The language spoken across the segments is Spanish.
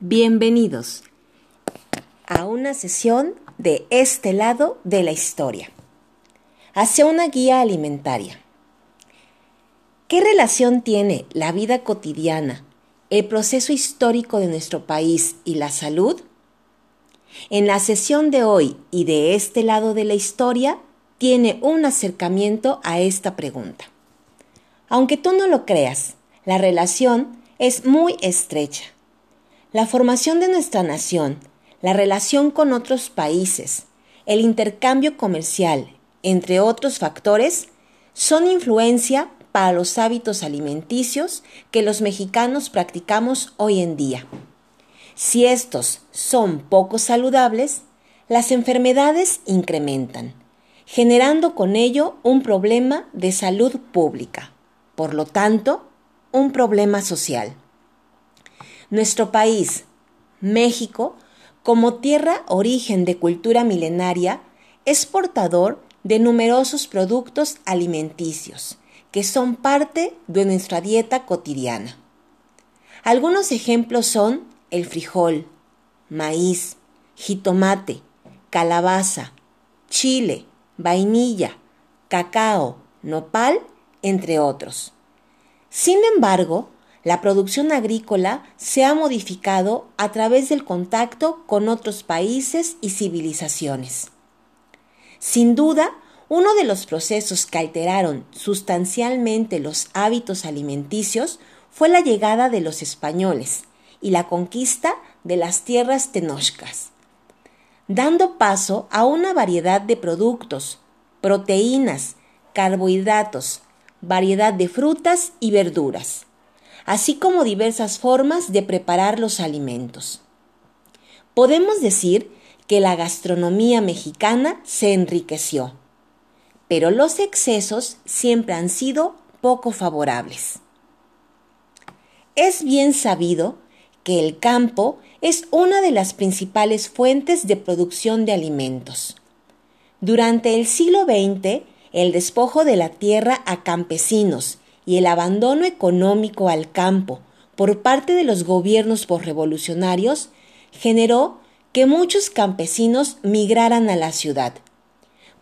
Bienvenidos a una sesión de este lado de la historia, hacia una guía alimentaria. ¿Qué relación tiene la vida cotidiana, el proceso histórico de nuestro país y la salud? En la sesión de hoy y de este lado de la historia tiene un acercamiento a esta pregunta. Aunque tú no lo creas, la relación es muy estrecha la formación de nuestra nación, la relación con otros países, el intercambio comercial, entre otros factores, son influencia para los hábitos alimenticios que los mexicanos practicamos hoy en día. Si estos son poco saludables, las enfermedades incrementan, generando con ello un problema de salud pública, por lo tanto, un problema social. Nuestro país, México, como tierra origen de cultura milenaria, es portador de numerosos productos alimenticios que son parte de nuestra dieta cotidiana. Algunos ejemplos son el frijol, maíz, jitomate, calabaza, chile, vainilla, cacao, nopal, entre otros. Sin embargo, la producción agrícola se ha modificado a través del contacto con otros países y civilizaciones. Sin duda, uno de los procesos que alteraron sustancialmente los hábitos alimenticios fue la llegada de los españoles y la conquista de las tierras tenochcas, dando paso a una variedad de productos, proteínas, carbohidratos, variedad de frutas y verduras así como diversas formas de preparar los alimentos. Podemos decir que la gastronomía mexicana se enriqueció, pero los excesos siempre han sido poco favorables. Es bien sabido que el campo es una de las principales fuentes de producción de alimentos. Durante el siglo XX, el despojo de la tierra a campesinos y el abandono económico al campo por parte de los gobiernos revolucionarios generó que muchos campesinos migraran a la ciudad,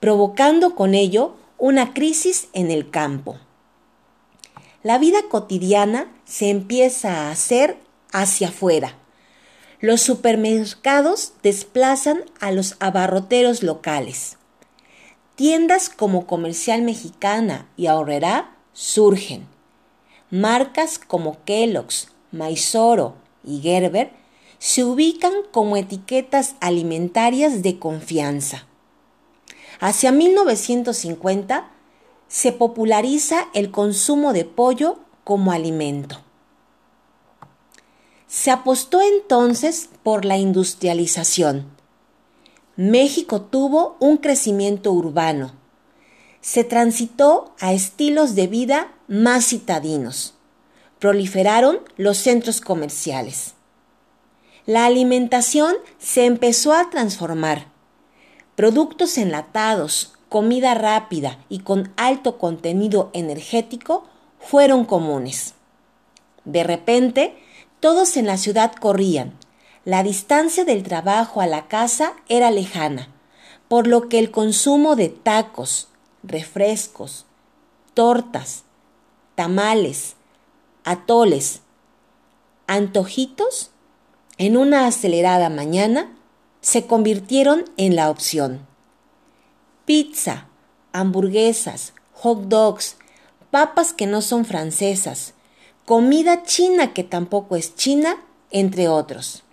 provocando con ello una crisis en el campo. La vida cotidiana se empieza a hacer hacia afuera. Los supermercados desplazan a los abarroteros locales. Tiendas como Comercial Mexicana y Ahorrera surgen. Marcas como Kellogg's, Maizoro y Gerber se ubican como etiquetas alimentarias de confianza. Hacia 1950 se populariza el consumo de pollo como alimento. Se apostó entonces por la industrialización. México tuvo un crecimiento urbano se transitó a estilos de vida más citadinos. Proliferaron los centros comerciales. La alimentación se empezó a transformar. Productos enlatados, comida rápida y con alto contenido energético fueron comunes. De repente, todos en la ciudad corrían. La distancia del trabajo a la casa era lejana, por lo que el consumo de tacos, refrescos, tortas, tamales, atoles, antojitos, en una acelerada mañana se convirtieron en la opción. Pizza, hamburguesas, hot dogs, papas que no son francesas, comida china que tampoco es china, entre otros.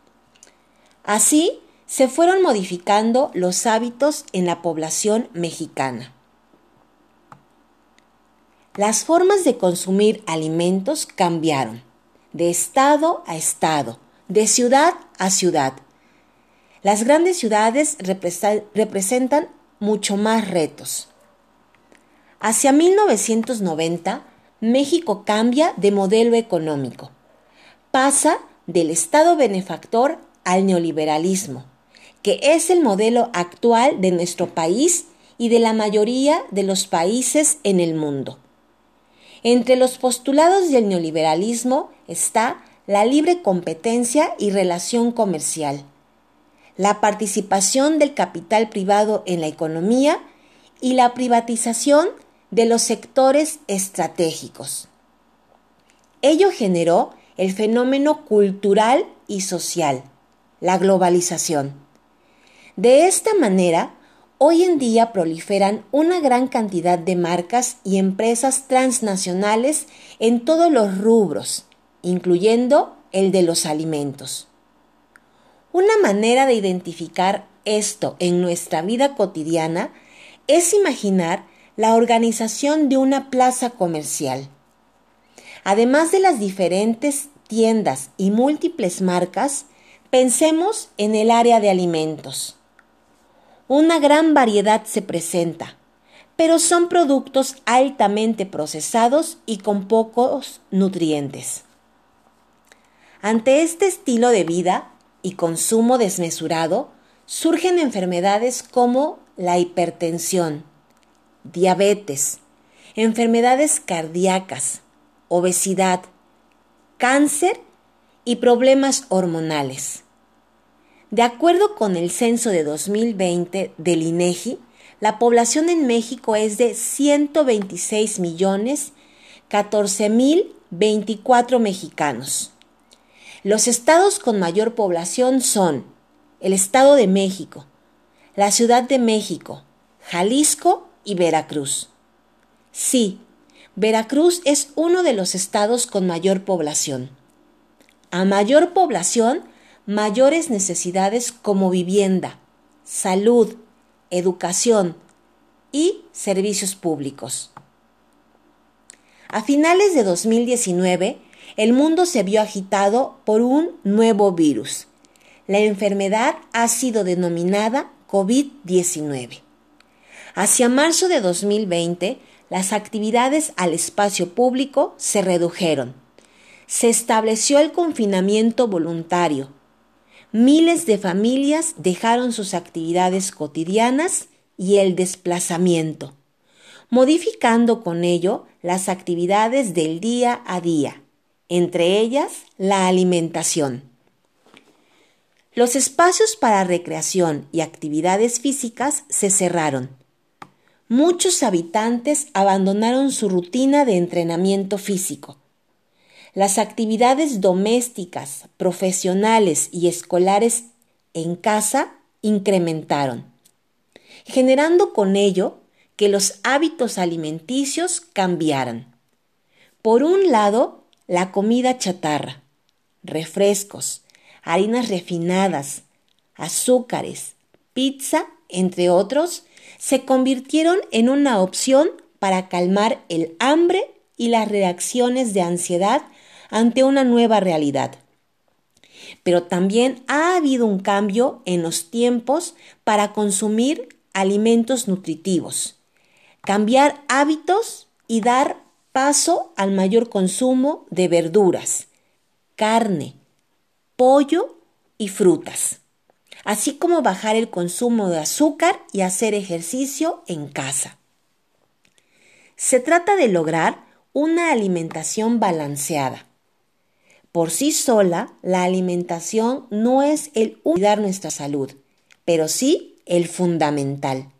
Así se fueron modificando los hábitos en la población mexicana. Las formas de consumir alimentos cambiaron, de estado a estado, de ciudad a ciudad. Las grandes ciudades representan mucho más retos. Hacia 1990, México cambia de modelo económico. Pasa del Estado benefactor al neoliberalismo, que es el modelo actual de nuestro país y de la mayoría de los países en el mundo. Entre los postulados del neoliberalismo está la libre competencia y relación comercial, la participación del capital privado en la economía y la privatización de los sectores estratégicos. Ello generó el fenómeno cultural y social, la globalización. De esta manera, hoy en día proliferan una gran cantidad de marcas y empresas transnacionales en todos los rubros, incluyendo el de los alimentos. Una manera de identificar esto en nuestra vida cotidiana es imaginar la organización de una plaza comercial. Además de las diferentes tiendas y múltiples marcas, pensemos en el área de alimentos. Una gran variedad se presenta, pero son productos altamente procesados y con pocos nutrientes. Ante este estilo de vida y consumo desmesurado, surgen enfermedades como la hipertensión, diabetes, enfermedades cardíacas, obesidad, cáncer y problemas hormonales. De acuerdo con el censo de 2020 del INEGI, la población en México es de 126 millones 14 mil 24 mexicanos. Los estados con mayor población son el Estado de México, la Ciudad de México, Jalisco y Veracruz. Sí, Veracruz es uno de los estados con mayor población. A mayor población, mayores necesidades como vivienda, salud, educación y servicios públicos. A finales de 2019, el mundo se vio agitado por un nuevo virus. La enfermedad ha sido denominada COVID-19. Hacia marzo de 2020, las actividades al espacio público se redujeron. Se estableció el confinamiento voluntario. Miles de familias dejaron sus actividades cotidianas y el desplazamiento, modificando con ello las actividades del día a día, entre ellas la alimentación. Los espacios para recreación y actividades físicas se cerraron muchos habitantes abandonaron su rutina de entrenamiento físico. Las actividades domésticas, profesionales y escolares en casa incrementaron, generando con ello que los hábitos alimenticios cambiaran. Por un lado, la comida chatarra, refrescos, harinas refinadas, azúcares, pizza, entre otros, se convirtieron en una opción para calmar el hambre y las reacciones de ansiedad ante una nueva realidad. Pero también ha habido un cambio en los tiempos para consumir alimentos nutritivos, cambiar hábitos y dar paso al mayor consumo de verduras, carne, pollo y frutas así como bajar el consumo de azúcar y hacer ejercicio en casa. Se trata de lograr una alimentación balanceada. Por sí sola, la alimentación no es el cuidar nuestra salud, pero sí el fundamental.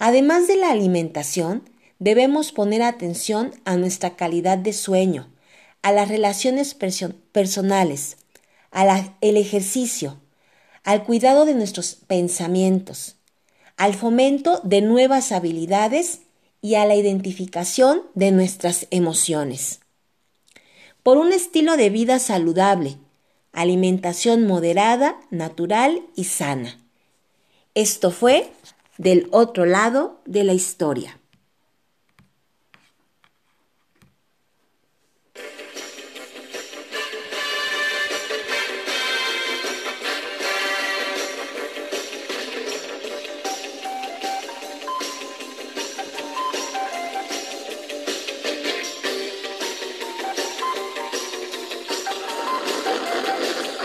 Además de la alimentación, debemos poner atención a nuestra calidad de sueño, a las relaciones personales, al ejercicio, al cuidado de nuestros pensamientos, al fomento de nuevas habilidades y a la identificación de nuestras emociones. Por un estilo de vida saludable, alimentación moderada, natural y sana. Esto fue del otro lado de la historia.